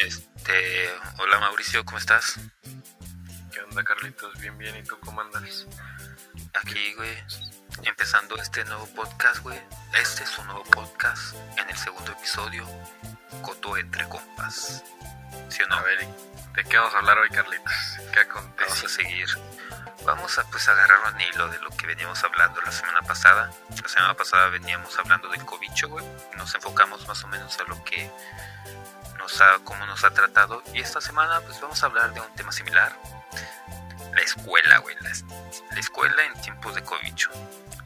Este, hola Mauricio, ¿cómo estás? ¿Qué onda, Carlitos? Bien, bien. ¿Y tú cómo andas? Aquí, güey, empezando este nuevo podcast, güey. Este es un nuevo podcast en el segundo episodio, Coto entre compas. ¿Sí o no? A ver, ¿de qué vamos a hablar hoy, Carlitos? ¿Qué Vamos acontece? a seguir. Vamos a pues agarrar un hilo de lo que veníamos hablando la semana pasada. La semana pasada veníamos hablando del cobicho, güey. Nos enfocamos más o menos a lo que nos ha, cómo nos ha tratado. Y esta semana pues vamos a hablar de un tema similar. La escuela, güey. La, la escuela en tiempos de cobicho.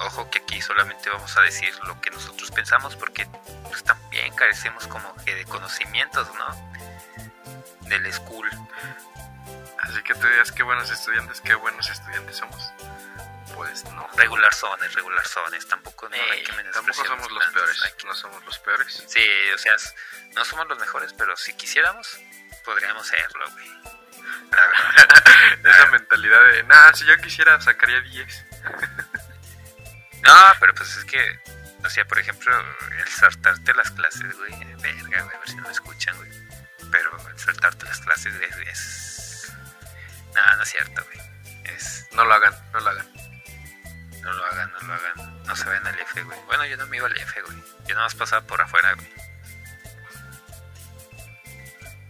Ojo que aquí solamente vamos a decir lo que nosotros pensamos porque pues también carecemos como que de conocimientos, ¿no? Del school. Así que tú digas qué buenos estudiantes, qué buenos estudiantes somos. Pues no. Regular zones, regular zones. Tampoco no hay que tampoco somos los peores. hay que- No somos los peores. Sí, o sea, no somos los mejores, pero si quisiéramos, podríamos serlo, güey. La verdad. Esa mentalidad de, nah, si yo quisiera sacaría 10. No, pero pues es que, o sea, por ejemplo, el saltarte las clases, güey, verga, güey, a ver si no me escuchan, güey. Pero el saltarte las clases, güey, es... No, no es cierto, güey. Es... No lo hagan, no lo hagan. No lo hagan, no lo hagan. No se vayan al F, güey. Bueno, yo no me iba al F, güey. Yo nada más pasaba por afuera, güey.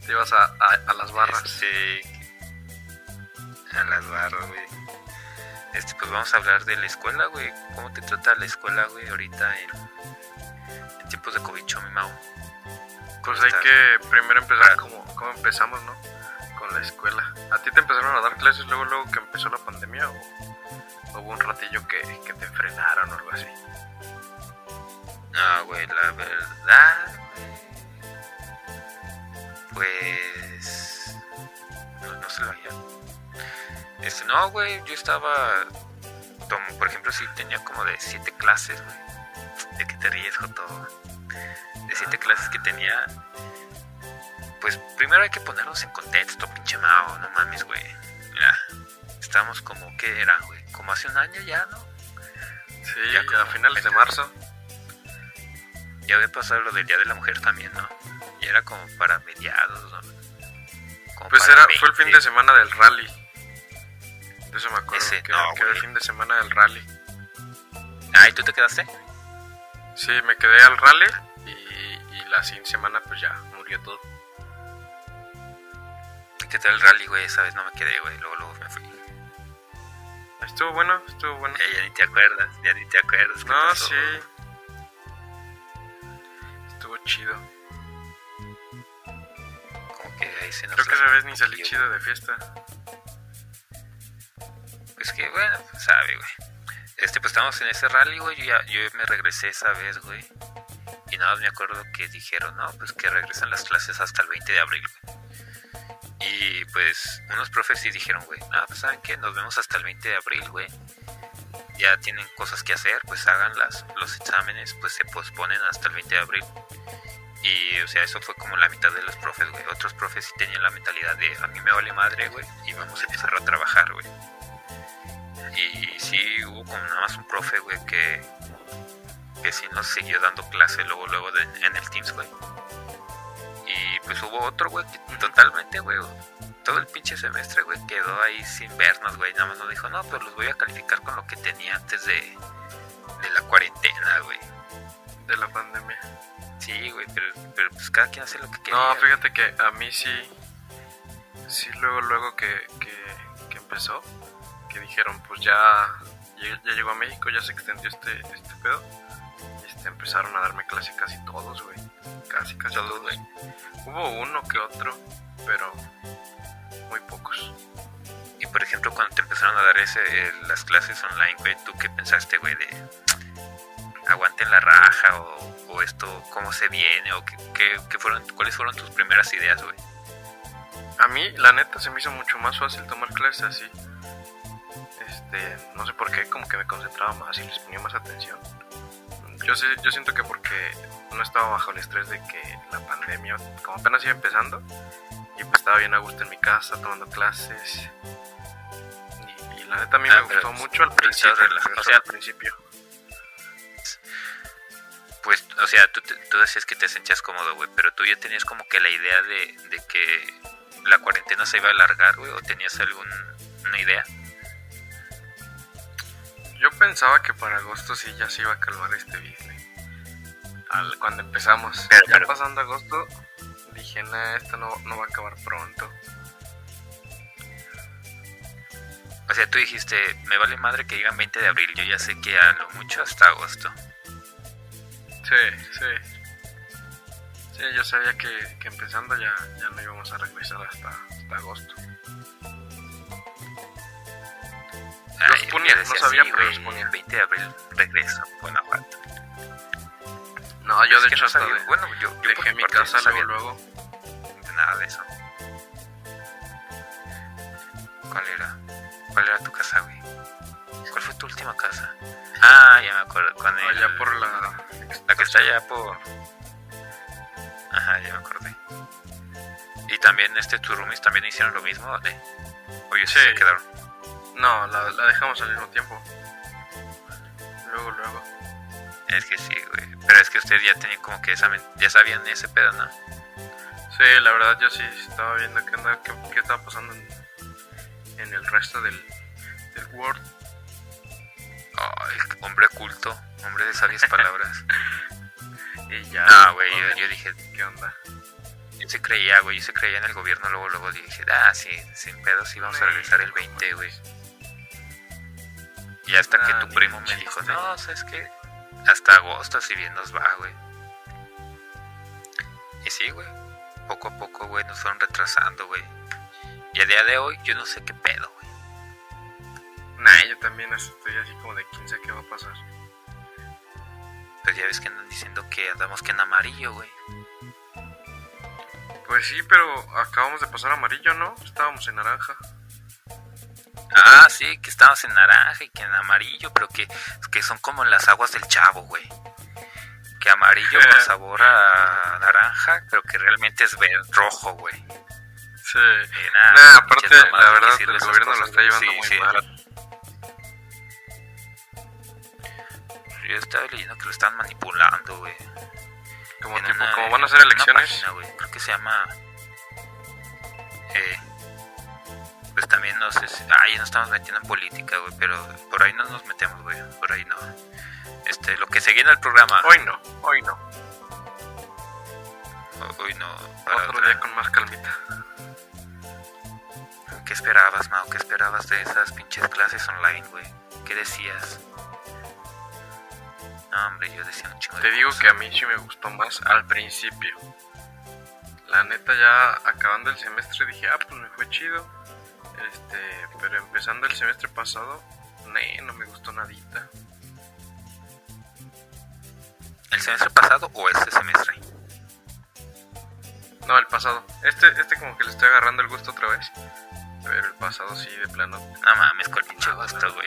Te ibas a, a, a las barras. Este, a las barras, güey. Este, pues vamos a hablar de la escuela, güey. ¿Cómo te trata la escuela, güey, ahorita en, en tiempos de cobicho, mi mau? Pues ¿Cómo hay que primero empezar como, como empezamos, ¿no? La escuela. ¿A ti te empezaron a dar clases luego, luego que empezó la pandemia o hubo un ratillo que, que te frenaron o algo así? No, güey, la verdad, pues... No, no se lo había. Este, no, güey, yo estaba... Como, por ejemplo, sí tenía como de siete clases, güey. ¿De qué te ríes, Joto? De siete clases que tenía... Pues primero hay que ponernos en contexto, pinche Mao, no mames, güey. Mira, estamos como, ¿qué era, güey? Como hace un año ya, ¿no? Sí, Ya como a finales de marzo. Ya había pasado lo del Día de la Mujer también, ¿no? Y era como para mediados, ¿no? Como Pues para era, fue el 20. fin de semana del rally. De eso me acuerdo. Ese, que, no, que era el fin de semana del rally. Ah, ¿y tú te quedaste? Sí, me quedé al rally y, y la siguiente semana pues ya murió todo. ¿Qué tal el rally, güey? Esa vez no me quedé, güey. Luego, luego me fui. Estuvo bueno, estuvo bueno. Eh, ya ni te acuerdas, ya ni te acuerdas. No, pasó. sí. Estuvo chido. Como que ahí se nos... Creo que esa vez ni salí chido de fiesta. Pues que, bueno, pues, sabe, güey. Este, pues estamos en ese rally, güey. Yo, ya, yo me regresé esa vez, güey. Y nada más me acuerdo que dijeron, no, pues que regresan las clases hasta el 20 de abril, güey. Y pues unos profes sí dijeron, güey, no, pues saben que nos vemos hasta el 20 de abril, güey. Ya tienen cosas que hacer, pues háganlas. Los exámenes, pues se posponen hasta el 20 de abril. Y, o sea, eso fue como la mitad de los profes, güey. Otros profes sí tenían la mentalidad de, a mí me vale madre, güey. Y vamos a empezar a trabajar, güey. Y sí, hubo como nada más un profe, güey, que, que sí nos siguió dando clase luego, luego de- en el Teams, güey. Pues hubo otro, güey, que totalmente, güey, todo el pinche semestre, güey, quedó ahí sin vernos, güey. Nada más nos dijo, no, pues los voy a calificar con lo que tenía antes de, de la cuarentena, güey. De la pandemia. Sí, güey, pero, pero pues cada quien hace lo que quiere. No, fíjate que a mí sí. Sí, luego, luego que, que, que empezó. Que dijeron, pues ya, ya, ya llegó a México, ya se extendió este, este pedo. Este, empezaron a darme clase casi todos, güey. Casi, casi Todos, todos. güey. Hubo uno que otro, pero muy pocos. Y por ejemplo, cuando te empezaron a dar ese, eh, las clases online, güey, ¿tú qué pensaste, güey? De aguanten la raja o, o esto, cómo se viene o qué, qué- qué fueron, cuáles fueron tus primeras ideas, güey. A mí, la neta, se me hizo mucho más fácil tomar clases así. Este, no sé por qué, como que me concentraba más y les ponía más atención. Yo, sé, yo siento que porque no estaba bajo el estrés de que la pandemia, como apenas iba empezando, y pues estaba bien a gusto en mi casa tomando clases. Y, y la neta a mí Ah, me pero gustó mucho al principio. relajado, pero o solo sea, al principio. Pues, o sea, tú, tú decías que te sentías cómodo, güey, pero tú ya tenías como que la idea de, de que la cuarentena se iba a alargar, güey, o tenías alguna idea. Yo pensaba que para agosto sí ya se iba a calmar este business. Al, cuando empezamos. Pero- ya pero- pasando agosto, dije, nah, esto no, no va a acabar pronto. O sea, tú dijiste, me vale madre que digan 20 de abril, yo ya sé que a lo mucho hasta agosto. Sí, sí. Sí, yo sabía que, que empezando ya, ya no íbamos a regresar hasta, hasta agosto. Ay, suponía, yo no sabía, sí, pero suponía. el 20 de abril regreso a Guanajuato. No, yo Es de hecho no hasta sabía- de- bueno, yo, yo dejé mi no casa sabía luego, luego. nada de eso. ¿Cuál era? ¿Cuál era tu casa, güey? ¿Cuál fue tu última casa? Ah, ya me acuerdo, con el... Allá por la... La que está allá por... Ajá, ya me acordé. Y también este tus roomies también hicieron lo mismo, ¿vale? O ellos Sí. se quedaron. No, la, la dejamos al mismo tiempo. Luego, luego. Es que sí, güey. Pero es que ustedes ya tenían como que esa... Ya sabían ese pedo, ¿no? Sí, la verdad yo sí estaba viendo qué, onda, qué, qué estaba pasando en, en el resto del, del World. Ay, hombre culto, hombre de sabias palabras. Y ya. Ah, güey, yo, yo dije, ¿Qué onda? yo se creía, güey, yo se creía en el gobierno, luego, luego dije, ah, sí, sin pedos, sí vamos a regresar el 20, güey. Y hasta que Ah, tu primo me dijo, no, ¿sabes qué? Hasta agosto, si bien nos va, güey. Y sí, güey, poco a poco, güey, nos fueron retrasando, güey. Y a día de hoy, yo no sé qué pedo, güey. Nah, yo también estoy así como de 15 qué va a pasar. Pues ya ves que andan diciendo que andamos que en amarillo, güey. Pues sí, pero acabamos de pasar amarillo, ¿no? Estábamos en naranja. Ah, sí, que estamos en naranja y que en amarillo, pero que, que son como las aguas del chavo, güey. Que amarillo con sabor a naranja, pero que realmente es verde, rojo, güey. Sí. Nada, Nah, aparte, la que verdad, el gobierno lo está llevando Sí, muy sí, mal. Yo estaba leyendo que lo están manipulando, güey. Como, tipo, una- como van a hacer elecciones. página, güey, Creo que se llama. Eh, pues también no sé si. Ah, ya nos estamos metiendo en política, güey. Pero por ahí no nos metemos, güey. Por ahí no. Este, lo que seguía en el programa. Hoy no, hoy no. Hoy no. para Otro otra. día con más calmita. ¿Qué esperabas, Mao? ¿Qué esperabas de esas pinches clases online, güey? ¿Qué decías? No, hombre, yo decía un chingo Te digo cosas. que a mí sí me gustó más al principio. La neta ya acabando el semestre dije, ah, pues me fue chido. Este, pero empezando el semestre pasado, nee, no me gustó nadita. ¿El semestre pasado o este semestre? No, el pasado. Este, este como que le estoy agarrando el gusto otra vez. Pero el pasado sí, de plano. No mames, con el pinche gusto, güey.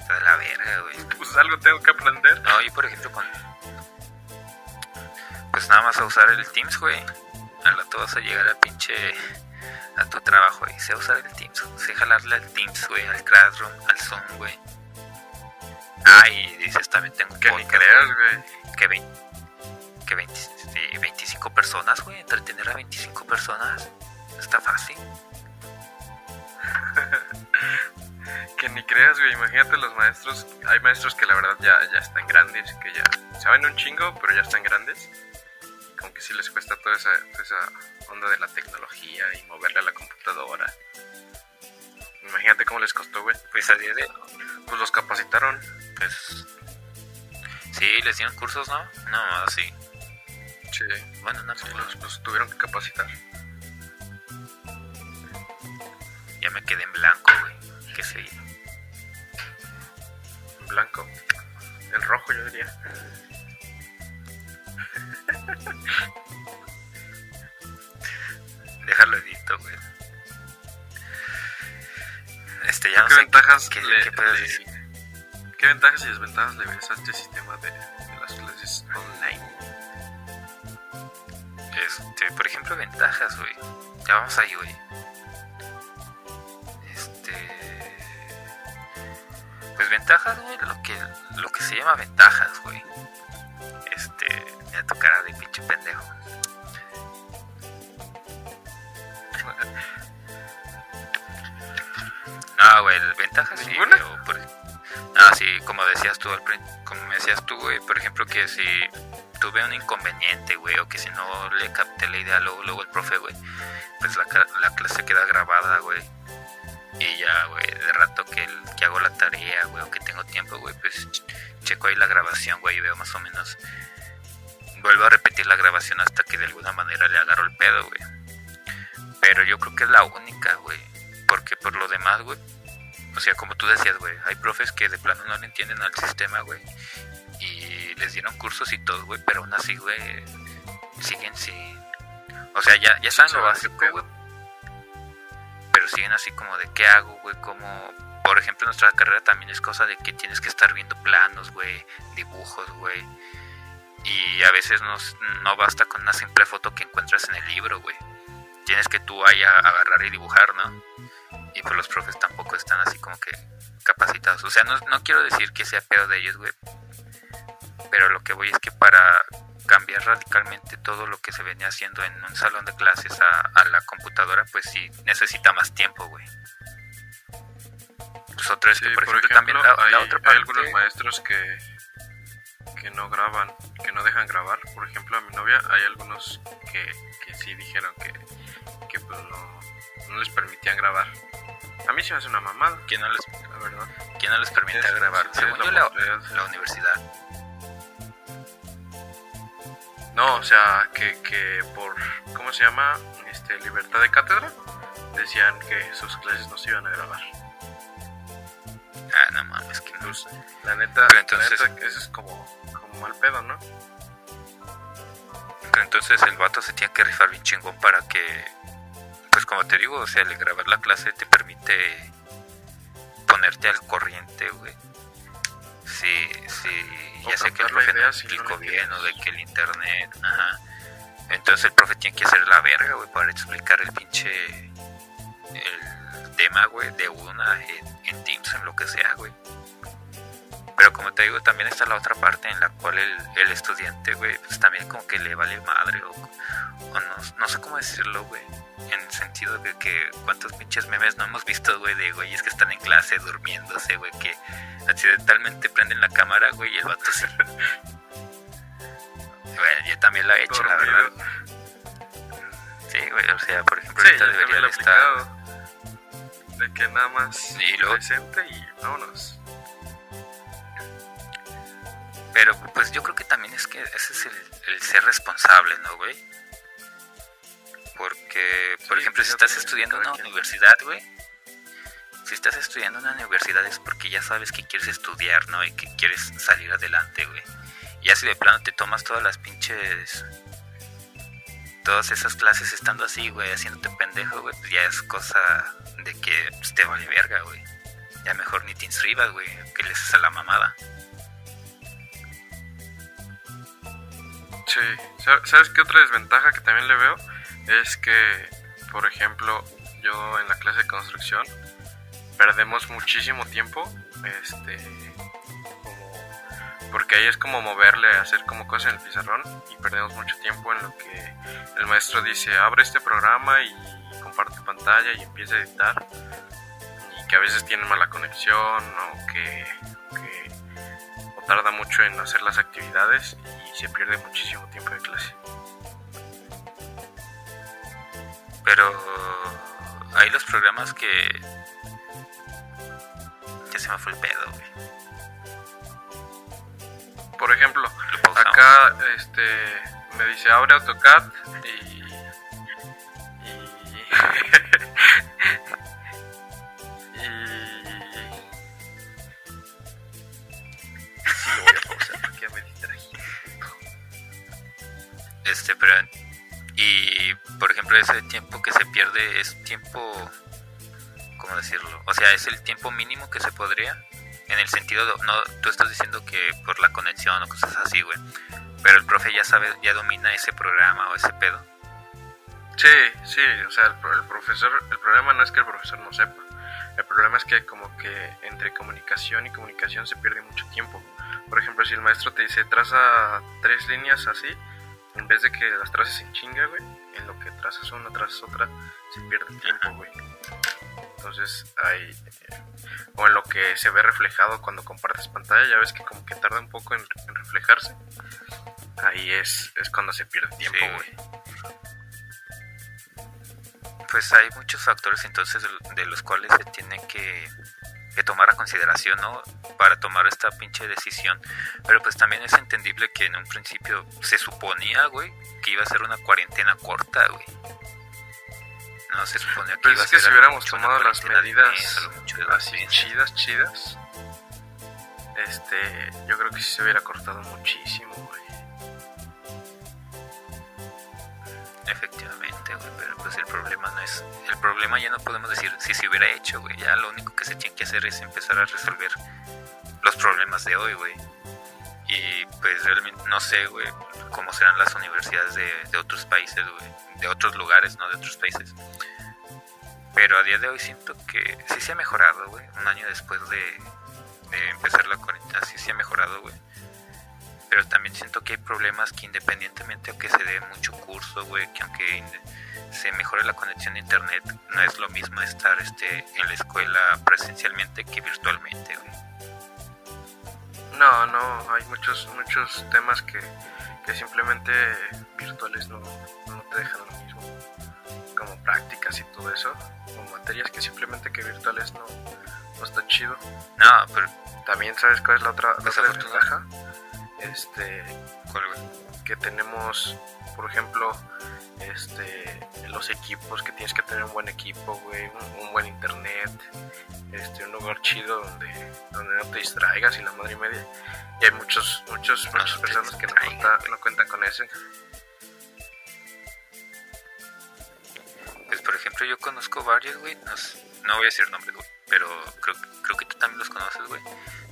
Está de la verga, güey. Pues algo tengo que aprender. No, yo por ejemplo con... Pues nada más a usar el Teams, güey. Al rato vas a llegar a pinche... A tu trabajo, y sé usar el Teams. Sé jalarle al Teams, güey. Al Classroom, al Zoom, güey. Ah, y dices también tengo Que ni podcast, creas, güey. güey. Que, vein- que 20 sí, 25 personas, güey. Entretener a 25 personas. Está fácil. Que ni creas, güey. Imagínate los maestros. Hay maestros que la verdad ya, ya están grandes, que ya saben un chingo, pero ya están grandes. Como que sí les cuesta toda esa, toda esa onda de la tecnología y moverle a la computadora. Imagínate cómo les costó, güey. Pues a día de... Pues los capacitaron. Pues... Sí, les dieron cursos, ¿no? No, sí. Sí. Bueno, no, sí, los, los tuvieron que capacitar. Ya me quedé en blanco, güey. ¿Qué seguir? En blanco. En rojo, yo diría. Déjalo edito, güey. Este, ya no ¿Qué sé ventajas qué, le- qué puedes le- decir. ¿Qué ventajas y desventajas le ves a este sistema de, de las clases online? Este, por ejemplo, ventajas, güey. Ya vamos ahí, güey. Este. Pues ventajas, güey, lo que, lo que se llama ventajas, güey. Tu cara de pinche pendejo. No, güey, ventajas sí, ¿Ninguna? güey, o por- No, sí, como decías tú, como me decías tú, güey, por ejemplo, que si tuve un inconveniente, güey, o que si no le capté la idea luego, luego el profe, güey, pues la, la clase queda grabada, güey. Y ya, güey, de rato que, el- que hago la tarea, güey, o que tengo tiempo, güey, pues ch- checo ahí la grabación, güey, y veo más o menos. Vuelvo a repetir la grabación hasta que de alguna manera le agarro el pedo, güey. Pero yo creo que es la única, güey. Porque por lo demás, güey. O sea, como tú decías, güey, hay profes que de plano no le entienden al sistema, güey. Y les dieron cursos y todo, güey, pero aún así, güey, siguen sin... O sea, ya, ya saben lo ¿Saben básico, güey. Pero siguen así como de qué hago, güey, como... Por ejemplo, nuestra carrera también es cosa de que tienes que estar viendo planos, güey, dibujos, güey. Y a veces no, no basta con una simple foto que encuentras en el libro, güey. Tienes que tú ahí a- agarrar y dibujar, ¿no? Y pues los profes tampoco están así como que capacitados. O sea, no, no quiero decir que sea pedo de ellos, güey. Pero lo que voy es que para cambiar radicalmente todo lo que se venía haciendo en un salón de clases a, a la computadora, pues sí necesita más tiempo, güey. Pues otra es Sí, que, por, por ejemplo, también ejemplo, la, la hay, otra hay parte... algunos maestros que, que no graban, que no dejan grabar. Por ejemplo, a mi novia hay algunos que, que sí dijeron que, que pues no, no les permitían grabar. A mí se me hace una mamada, ¿Quién no les, la verdad. quién no les permite Tienes- grabar? Según la yo, la, oportunidad. la universidad. No, o sea, que, que por, ¿cómo se llama? Este, libertad de cátedra, decían que sus clases no se iban a grabar. Ah, no mames, que no. Pues, la neta, Pero entonces- la neta, eso es como mal pedo, ¿no? Entonces el vato se tiene que rifar bien chingón para que, pues como te digo, o sea, el grabar la clase te permite ponerte al corriente, güey. Si, O ya sé que el profe no explicó bien o de que el internet, ajá. Entonces el profe tiene que hacer la verga, güey, para explicar el pinche, el tema, güey, de una en, en Teams, en lo que sea, güey. Pero como te digo, también está la otra parte en la cual el, el estudiante, güey, pues también como que le vale madre o, o no, no sé cómo decirlo, güey. En el sentido de que cuántos pinches memes no hemos visto, güey, de güeyes que están en clase durmiéndose, güey, que accidentalmente prenden la cámara, güey, y el vato sí. Bueno, yo también lo he hecho, la verdad. Sí, güey, o sea, por ejemplo, Sí, ahorita debería estar... De que nada más Y luego- presente y vámonos. Pero pues yo creo que también es que ese es el, el ser responsable, ¿no, güey? Porque, por Sí, ejemplo, si yo estás estudiando en una universidad, güey, si estás estudiando en una universidad es porque ya sabes que quieres estudiar, ¿no? Y que quieres salir adelante, güey. Y así de plano te tomas todas las pinches... Todas esas clases estando así, güey, haciéndote pendejo, güey, pues ya es cosa de que pues, te vale verga, güey. Ya mejor ni te inscribas, güey, que les haces a la mamada. Sí. Sa- ¿Sabes qué otra desventaja que también le veo? Es que, por ejemplo, yo en la clase de construcción perdemos muchísimo tiempo. Este. Como, porque ahí es como moverle, hacer como cosas en el pizarrón y perdemos mucho tiempo en lo que el maestro dice, abre este programa y comparte pantalla y empieza a editar. Y que a veces tiene mala conexión o que, tarda mucho en hacer las actividades y se pierde muchísimo tiempo de clase. Pero hay los programas que. Ya se me fue el pedo, güey. Por ejemplo, acá este me dice abre AutoCAD y Este, pero. Y por ejemplo, ese tiempo que se pierde es tiempo. ¿Cómo decirlo? O sea, es el tiempo mínimo que se podría. En el sentido, de- no, tú estás diciendo que por la conexión o cosas así, güey. Pero el profe ya sabe, ya domina ese programa o ese pedo. Sí, sí, o sea, el, el profesor, el problema no es que el profesor no sepa. El problema es que como que entre comunicación y comunicación se pierde mucho tiempo. Por ejemplo, si el maestro te dice traza tres líneas así, en vez de que las traces en chinga, güey, en lo que trazas una tras otra, se pierde tiempo, güey. Entonces hay... o en lo que se ve reflejado cuando compartes pantalla, ya ves que como que tarda un poco en, reflejarse. Ahí es, es cuando se pierde tiempo, güey pues hay muchos factores entonces de los cuales se tiene que, tomar a consideración, ¿no? Para tomar esta pinche decisión. Pero pues también es entendible que en un principio se suponía, güey, que iba a ser una cuarentena corta, güey. No se suponía que Pero iba es que a ser si hubiéramos tomado las medidas así chidas, chidas, este, yo creo que sí se hubiera cortado muchísimo, güey. Efectivamente, güey, pero pues el problema no es... El problema ya no podemos decir si se hubiera hecho, güey. Ya lo único que se tiene que hacer es empezar a resolver los problemas de hoy, güey. Y pues realmente no sé, güey, cómo serán las universidades de, otros países, güey. De otros lugares, no de otros países. Pero a día de hoy siento que sí se ha mejorado, güey. Un año después de, de empezar la cuarentena, sí se ha mejorado, güey pero también siento que hay problemas que independientemente aunque se dé mucho curso, güey, que aunque se mejore la conexión a internet, no es lo mismo estar este en la escuela presencialmente que virtualmente, güey. No, no, hay muchos muchos temas que, que simplemente virtuales no, no te dejan lo mismo, como prácticas y todo eso, como materias que simplemente que virtuales no, no está chido. No, pero también sabes cuál es la otra, la otra desventaja este que tenemos por ejemplo este los equipos que tienes que tener un buen equipo güey un, buen internet este un lugar chido donde donde no te distraigas y la madre y media. Y hay muchos muchos muchas personas que no, no cuentan con eso pues por ejemplo yo conozco varios güey no, voy a decir nombres güey pero creo, creo que tú también los conoces güey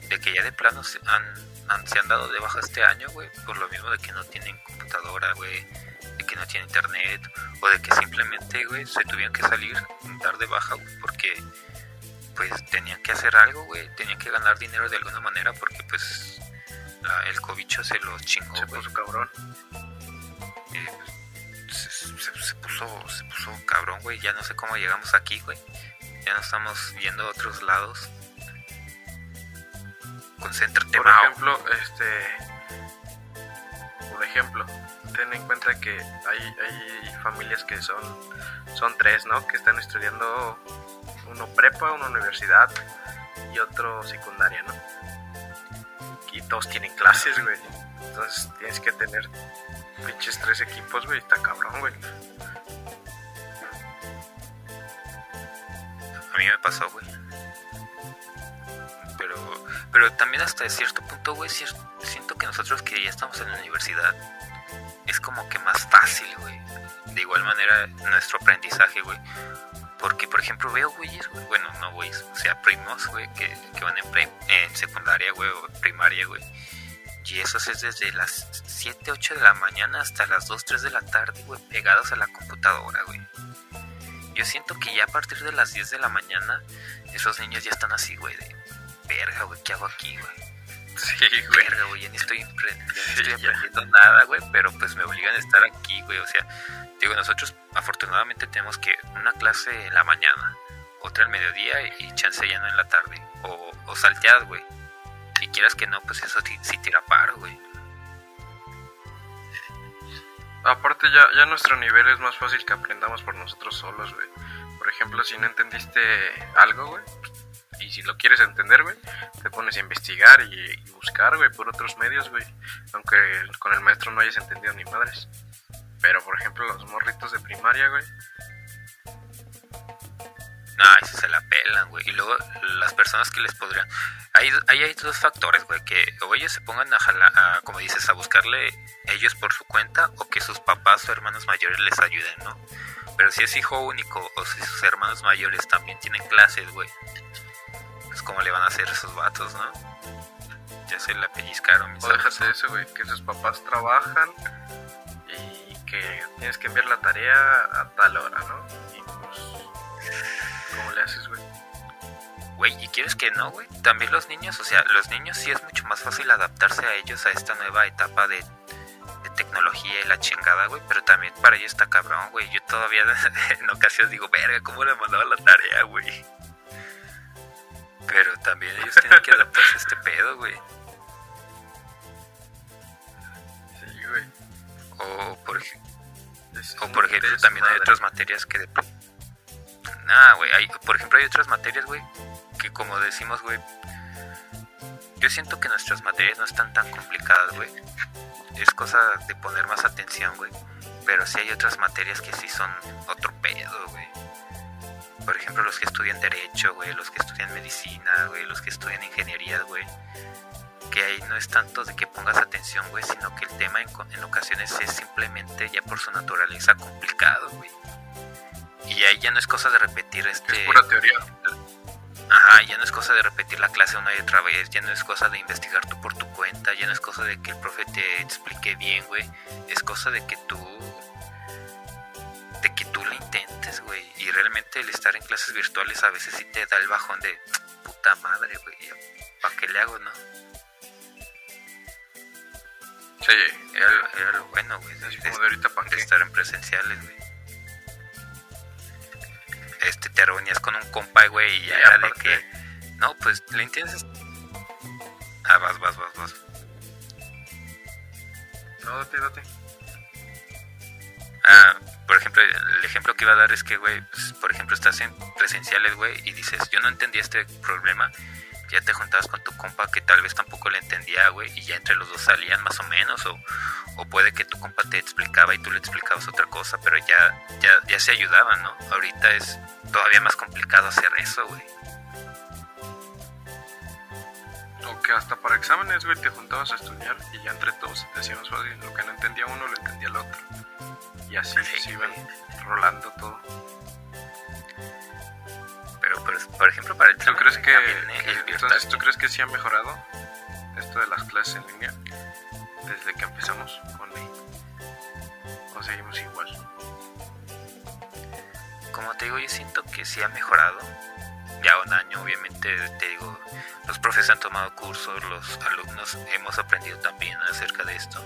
de que ya de plano se han, se han dado de baja este año, güey, por lo mismo de que no tienen computadora, güey, de que no tienen internet, o de que simplemente, güey, se tuvieron que salir, dar de baja, porque pues tenían que hacer algo, güey, tenían que ganar dinero de alguna manera, porque pues el cobicho se los chingó, Se puso cabrón. se, puso, se puso cabrón, güey, ya no sé cómo llegamos aquí, güey. Ya no estamos yendo a otros lados concéntrate, Por ejemplo, este. Por ejemplo, ten en cuenta que hay, hay familias que son, son tres, ¿no? Que están estudiando uno prepa, una universidad y otro secundaria, ¿no? Y todos tienen clases, güey. Entonces tienes que tener pinches tres equipos, güey. Está cabrón, güey. A mí me pasó, güey. Pero también hasta cierto punto, güey, siento que nosotros que ya estamos en la universidad es como que más fácil, güey. De igual manera, nuestro aprendizaje, güey. Porque, por ejemplo, veo güeyes, güey, bueno, no güeyes, o sea, primos, güey, que, van en, en secundaria, güey, o primaria, güey. Y eso es desde las 7, 8 de la mañana hasta las 2, 3 de la tarde, güey, pegados a la computadora, güey. Yo siento que ya a partir de las 10 de la mañana, esos niños ya están así, güey, de verga, güey, ¿qué hago aquí, güey? Sí, güey. Verga, güey, ya ni estoy, aprendiendo nada, güey, pero pues me obligan a estar aquí, güey. O sea, digo, nosotros afortunadamente tenemos que una clase en la mañana, otra al mediodía y chance ya no en la tarde. O, o salteadas, güey. Si quieras que no, pues eso sí, tira paro, güey. Aparte ya, ya nuestro nivel es más fácil que aprendamos por nosotros solos, güey. Por ejemplo, si no entendiste algo, güey, y si lo quieres entender, güey, te pones a investigar y, buscar, güey, por otros medios, güey. Aunque con el maestro no hayas entendido ni madres. Pero, por ejemplo, los morritos de primaria, güey. No, eso se la pelan, güey. Y luego las personas que les podrían... Ahí, hay dos factores, güey. Que o ellos se pongan a jalar, como dices, a buscarle ellos por su cuenta o que sus papás o hermanos mayores les ayuden, ¿no? Pero si es hijo único o si sus hermanos mayores también tienen clases, güey, cómo le van a hacer esos vatos, ¿no? Ya se la pellizcaron. Mis o déjate eso, güey, que sus papás trabajan y que tienes que enviar la tarea a tal hora, ¿no? Y pues, ¿cómo le haces, güey? güey, y quieres que no, güey. También los niños, o sea, los niños sí es mucho más fácil adaptarse a ellos a esta nueva etapa de, de tecnología y la chingada, güey. Pero también para ellos está cabrón, güey. Yo todavía en ocasiones digo, verga, ¿cómo le mandaba la tarea, güey? Pero también ellos tienen que adaptarse a este pedo, güey. Sí, güey. O por, o por ejemplo, también hay otras materias que... De... Nah, güey. hay- Por ejemplo, hay otras materias, güey, que como decimos, güey... Yo siento que nuestras materias no están tan complicadas, güey. Es cosa de poner más atención, güey. Pero sí hay otras materias que sí son otro pedo, güey. Por ejemplo, los que estudian Derecho, güey. Los que estudian Medicina, güey. Los que estudian Ingeniería, güey. Que ahí no es tanto de que pongas atención, güey. Sino que el tema en, en ocasiones es simplemente ya por su naturaleza complicado, güey. Y ahí ya no es cosa de repetir este... es pura teoría. Ajá, ya no es cosa de repetir la clase una y otra vez, ya no es cosa de investigar tú por tu cuenta, ya no es cosa de que el profe te explique bien, güey. Es cosa de que tú. Realmente el estar en clases virtuales a veces sí te da el bajón de puta madre, güey. ¿Para qué le hago, no? Sí, Era, lo- era lo bueno, güey. de- de ahorita para de qué. estar en presenciales, güey. Este, te reunías con un compa, güey, y ya era de que... No, pues, ¿le entiendes? Ah, vas, vas, vas, vas. No, date, date. Ah, por ejemplo, el ejemplo que iba a dar es que, güey, pues, por ejemplo, estás en presenciales, güey, y dices, yo no entendí este problema. Ya te juntabas con tu compa que tal vez tampoco le entendía, güey, y ya entre los dos salían más o menos, o, o puede que tu compa te explicaba y tú le explicabas otra cosa, pero ya, ya, ya se ayudaban, ¿no? Ahorita es todavía más complicado hacer eso, güey. O que hasta para exámenes, güey, te juntabas a estudiar y ya entre todos se te hacía más fácil. Lo que no entendía uno, lo entendía el otro. Y así Sí, se iban rolando todo. Pero, por, por ejemplo, para el ¿Tú tema, crees que, el entonces tú crees que sí ha mejorado esto de las clases en línea desde que empezamos con o seguimos igual? como te digo, yo siento que sí ha mejorado. Ya un año, obviamente, te digo, los profes han tomado cursos, los alumnos hemos aprendido también acerca de esto.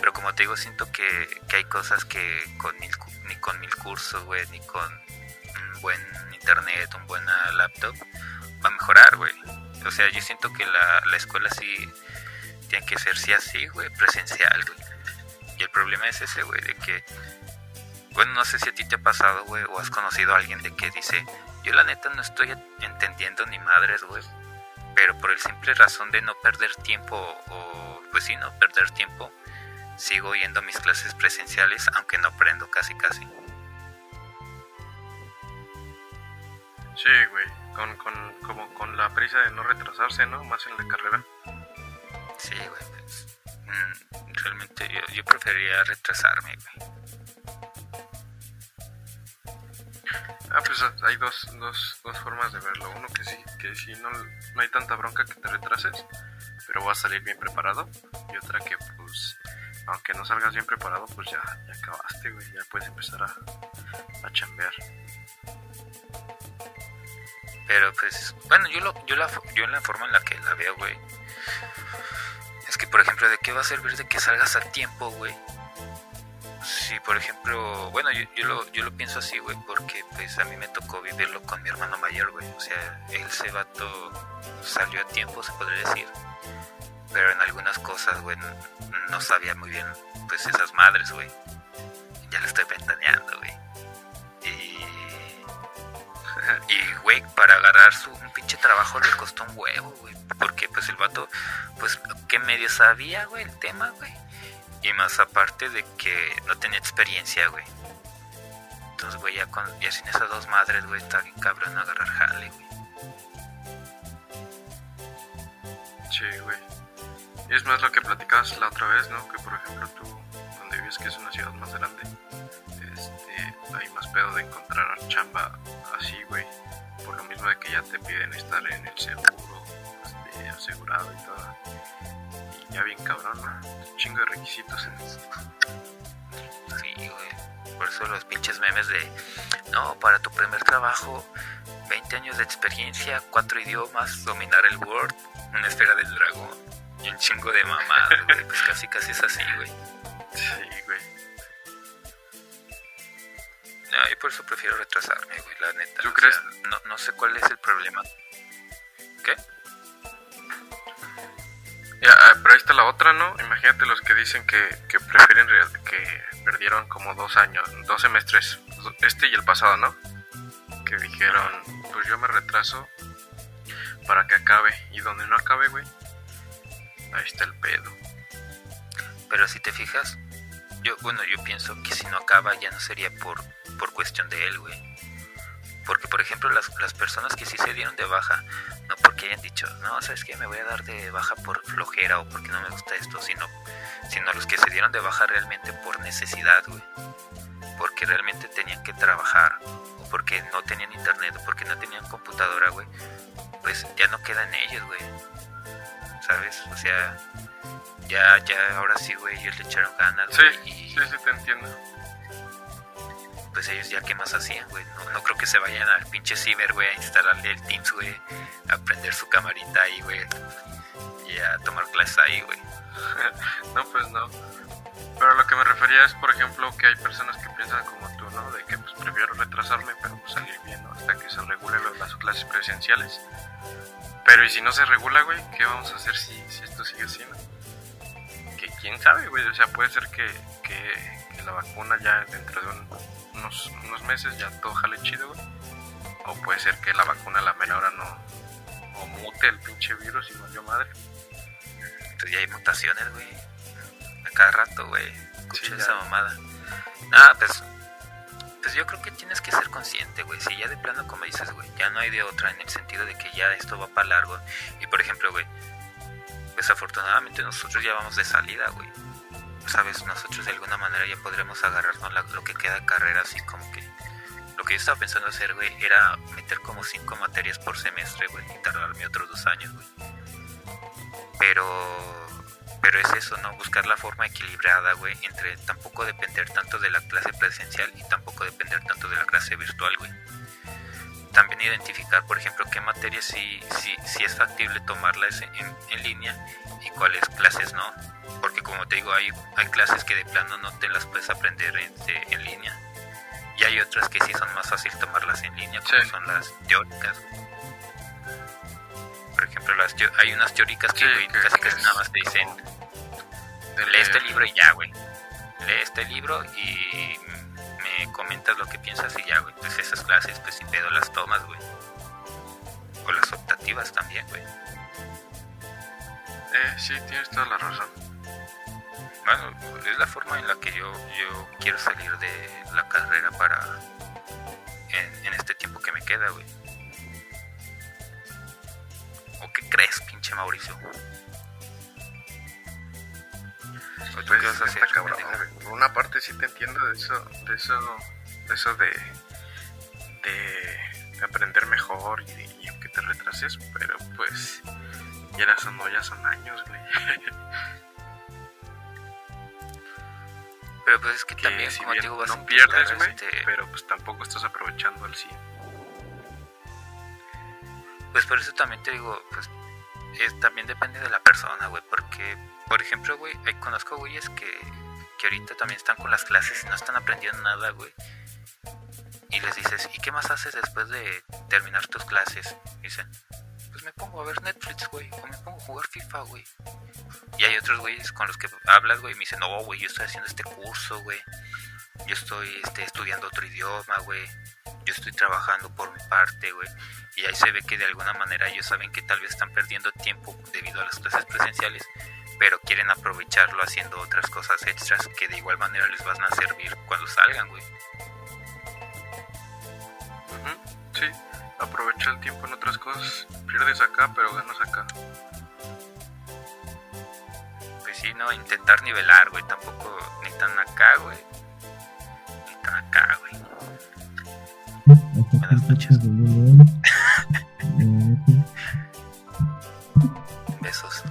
Pero como te digo, siento que, que hay cosas que con mil, ni con mil cursos, güey, ni con un buen internet, un buena laptop, va a mejorar, güey. O sea, yo siento que la, la escuela sí tiene que ser sí así, güey, presencial, güey. Y el problema es ese, güey, de que bueno, no sé si a ti te ha pasado, güey, o has conocido a alguien de que dice, yo la neta no estoy entendiendo ni madres, güey, pero por el simple razón de no perder tiempo, o pues sí, no perder tiempo, sigo yendo a mis clases presenciales, aunque no aprendo casi casi. Sí, güey, con, con, como con la prisa de no retrasarse, ¿no? Más en la carrera. Sí, güey, pues, mm, realmente yo, yo preferiría retrasarme, güey. Ah, pues hay dos, dos, dos formas de verlo. Uno que sí, que sí no, no hay tanta bronca que te retrases, pero vas a salir bien preparado. Y otra que pues, aunque no salgas bien preparado, pues ya, acabaste, güey. Ya puedes empezar a, a chambear. Pero pues, bueno, yo, lo, yo, la, yo la forma en la que la veo, güey, es que, por ejemplo, ¿de qué va a servir de que salgas a tiempo, güey? Si, por ejemplo, bueno, yo, yo, lo, yo lo pienso así, güey, porque pues a mí me tocó vivirlo con mi hermano mayor, güey. O sea, él ese vato salió a tiempo, se podría decir. Pero en algunas cosas, güey, no, sabía muy bien, pues esas madres, güey. Ya lo estoy ventaneando, güey. Y y, güey, para agarrar su un pinche trabajo le costó un huevo, güey. Porque, pues, el vato, pues, que medio sabía, güey, el tema, güey. Y más aparte de que no tenía experiencia, güey. Entonces, güey, ya, con, ya sin esas dos madres, güey, está bien cabrón agarrar jale, güey. Sí, güey. Y es más lo que platicabas la otra vez, ¿no? Que por ejemplo tú, donde vives que es una ciudad más grande, este, hay más pedo de encontrar chamba así, güey. Por lo mismo de que ya te piden estar en el seguro, este, asegurado y todo. Y ya bien cabrón, ¿no? Un chingo de requisitos. Sí, güey. Por eso los pinches memes de, no, para tu primer trabajo, 20 20 años de experiencia, cuatro idiomas, dominar el Word, una esfera del dragón y un chingo de mamadas, güey. Pues casi, casi es así, güey. Sí, güey. No, yo por eso prefiero retrasarme, güey, la neta. ¿Tú O crees? sea, no, no sé cuál es el problema. ¿Qué? Ya, ah, pero ahí está la otra, ¿no? Imagínate los que dicen que, que prefieren que perdieron como dos años, dos semestres, este y el pasado, ¿no? Que dijeron, pues yo me retraso para que acabe. Y donde no acabe, güey, ahí está el pedo. Pero si te fijas, yo, bueno, yo pienso que si no acaba ya no sería por, por cuestión de él, güey. Porque, por ejemplo, las, las personas que sí se dieron de baja, no porque hayan dicho, no, ¿sabes qué? Me voy a dar de baja por flojera o porque no me gusta esto, sino, sino los que se dieron de baja realmente por necesidad, güey. Porque realmente tenían que trabajar, o porque no tenían internet, o porque no tenían computadora, güey. Pues ya no queda en ellos, güey. ¿Sabes? O sea, ya, ya, ahora sí, güey, ellos le echaron ganas, Sí, güey. y sí, sí, te entiendo. pues ellos ya qué más hacían, güey. No, no creo que se vayan al pinche ciber, güey, a instalarle el Teams, güey. A prender su camarita ahí, güey. Y a tomar clases ahí, güey. No, pues no. Pero lo que me refería es, por ejemplo, que hay personas que piensan como tú, ¿no? De que pues prefiero retrasarme, pero pues salir bien, ¿no? Hasta que se regule lo de las clases presenciales. Pero y si no se regula, güey, ¿qué vamos a hacer si, si esto sigue así, no? Que quién sabe, güey. O sea, puede ser que, que, que la vacuna ya dentro de un- unos, unos meses ya todo jale chido, güey. O puede ser que la vacuna a la mera hora no... O mute el pinche virus y valió madre. Entonces ya hay mutaciones, güey. A cada rato, güey. Escucha Sí, esa mamada. Nada, pues. Pues yo creo que tienes que ser consciente, güey. Si ya de plano, como dices, güey, ya no hay de otra en el sentido de que ya esto va para largo. Y por ejemplo, güey, pues afortunadamente nosotros ya vamos de salida, güey. Sabes, nosotros de alguna manera ya podremos agarrarnos lo que queda de carrera, así como que. Lo que yo estaba pensando hacer, güey, era meter como cinco materias por semestre, güey, y tardarme otros dos años, güey. Pero pero es eso, ¿no? Buscar la forma equilibrada, güey, entre tampoco depender tanto de la clase presencial y tampoco depender tanto de la clase virtual, güey. También identificar, por ejemplo, qué materias sí, sí, sí es factible tomarlas en, en línea y cuáles clases no. Porque como te digo, hay, hay clases que de plano no te las puedes aprender en, de- en línea. Y hay otras que sí son más fácil tomarlas en línea, como Sí. son las teóricas. Por ejemplo, las hay unas teóricas que, Sí, que- casi que nada más te dicen, lee este libro y ya, güey. Lee este libro y me comentas lo que piensas y ya, güey. Pues esas clases, pues sin pedo las tomas, güey. O las optativas también, güey. Eh, sí, tienes toda la razón. Bueno, es la forma en la que yo, yo quiero salir de la carrera para... En, en este tiempo que me queda, güey. ¿O qué crees, pinche Mauricio? ¿O tú Pues qué vas a está hacer, cabrón. Por una parte sí te entiendo de eso, de eso, de eso de, de aprender mejor y, y aunque te retrases, pero pues ya o no, ya son años, güey. Pero pues es que Que también, si como bien te digo, vas a no intentar, pierdes, güey, este, pero pues tampoco estás aprovechando al 100. Pues por eso también te digo, pues es- también depende de la persona, güey. Porque, por ejemplo, güey, conozco güeyes que, que ahorita también están con las clases y no están aprendiendo nada, güey. Y les dices, ¿y qué más haces después de terminar tus clases? Dicen, pues me pongo a ver Netflix, güey. O me pongo a jugar FIFA, güey. Y hay otros güeyes con los que hablas, güey, y me dicen, no, güey, yo estoy haciendo este curso, güey. Yo estoy este, estudiando otro idioma, güey. Yo estoy trabajando por mi parte, güey. Y ahí se ve que de alguna manera ellos saben que tal vez están perdiendo tiempo debido a las clases presenciales, pero quieren aprovecharlo haciendo otras cosas extras que de igual manera les van a servir cuando salgan, güey. Sí, aprovecha el tiempo en otras cosas. Pierdes acá, pero ganas acá. Pues sí, no, intentar nivelar, güey. Tampoco ni tan acá, güey. Noches. Besos.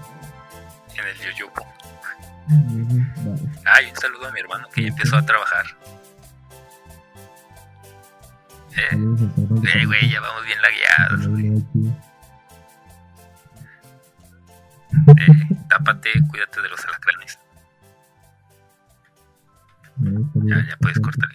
En el yoyopo. Ay, un saludo a mi hermano que ya empezó a trabajar. Eh, güey, ya vamos bien lagueados, güey. Eh, tápate, cuídate de los alacranes. Ya, ya puedes cortar,